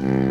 Mm.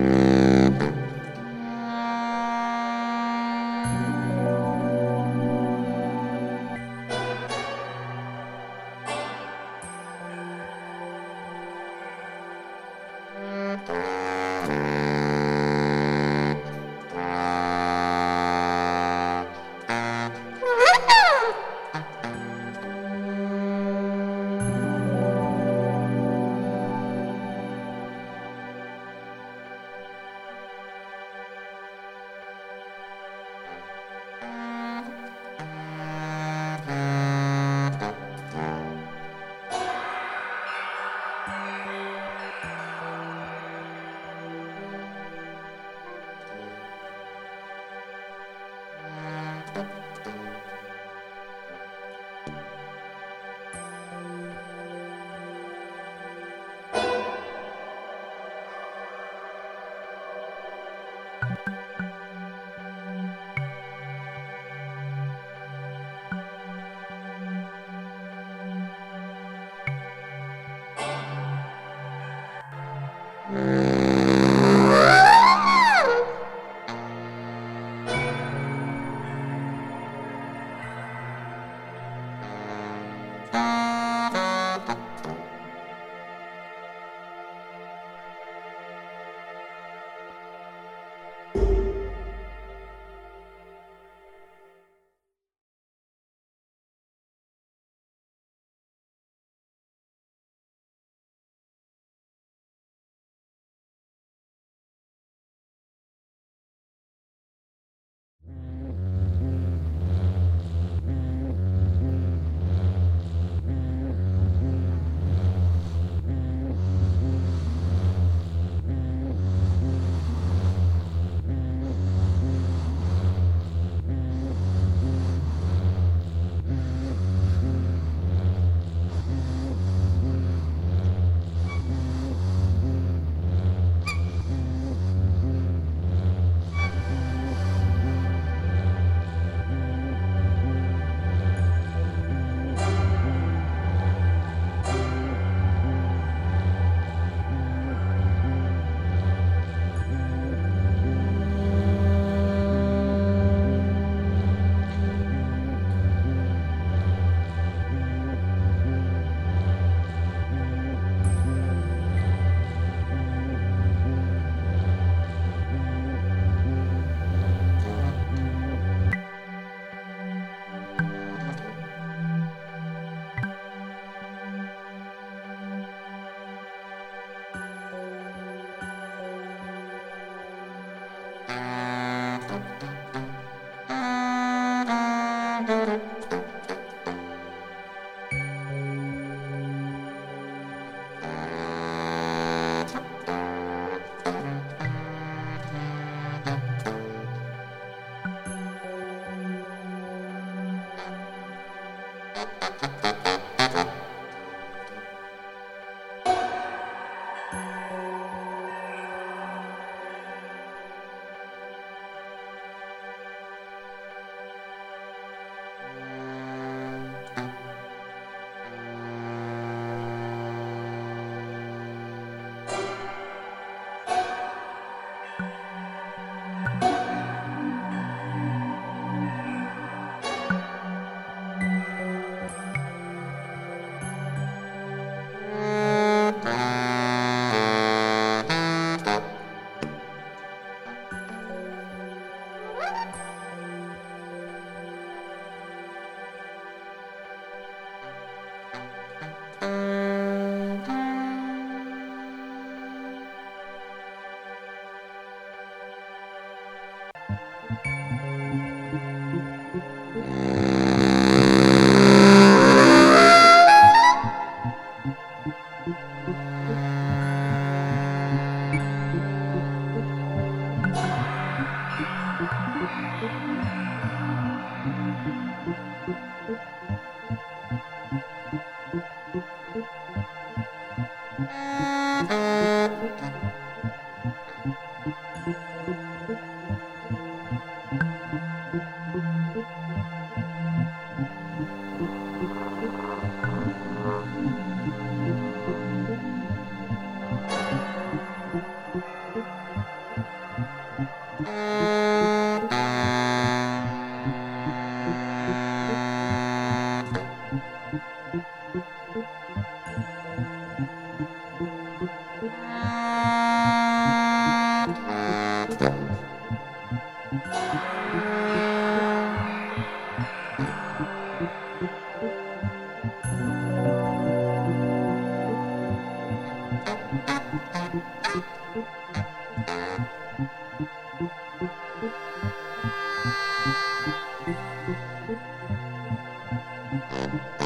Música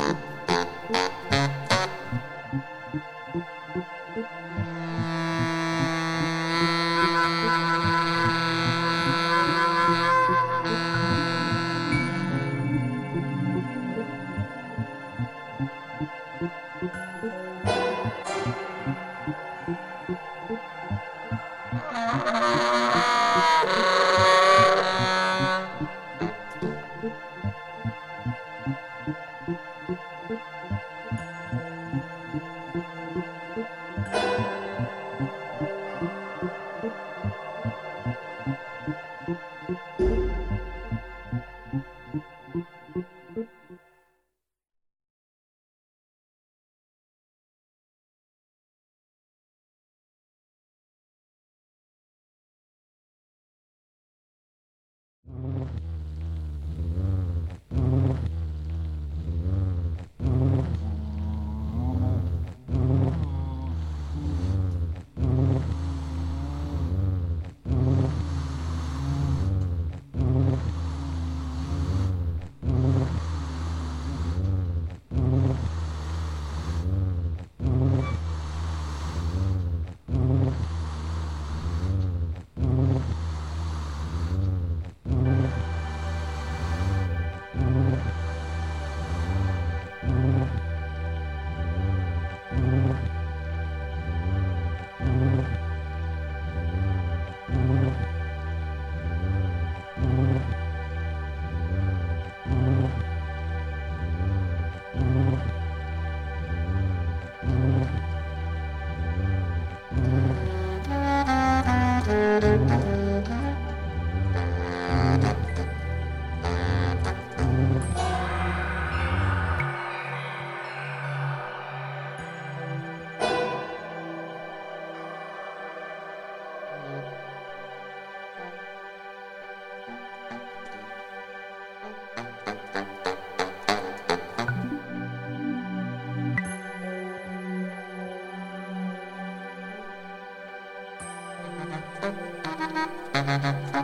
you.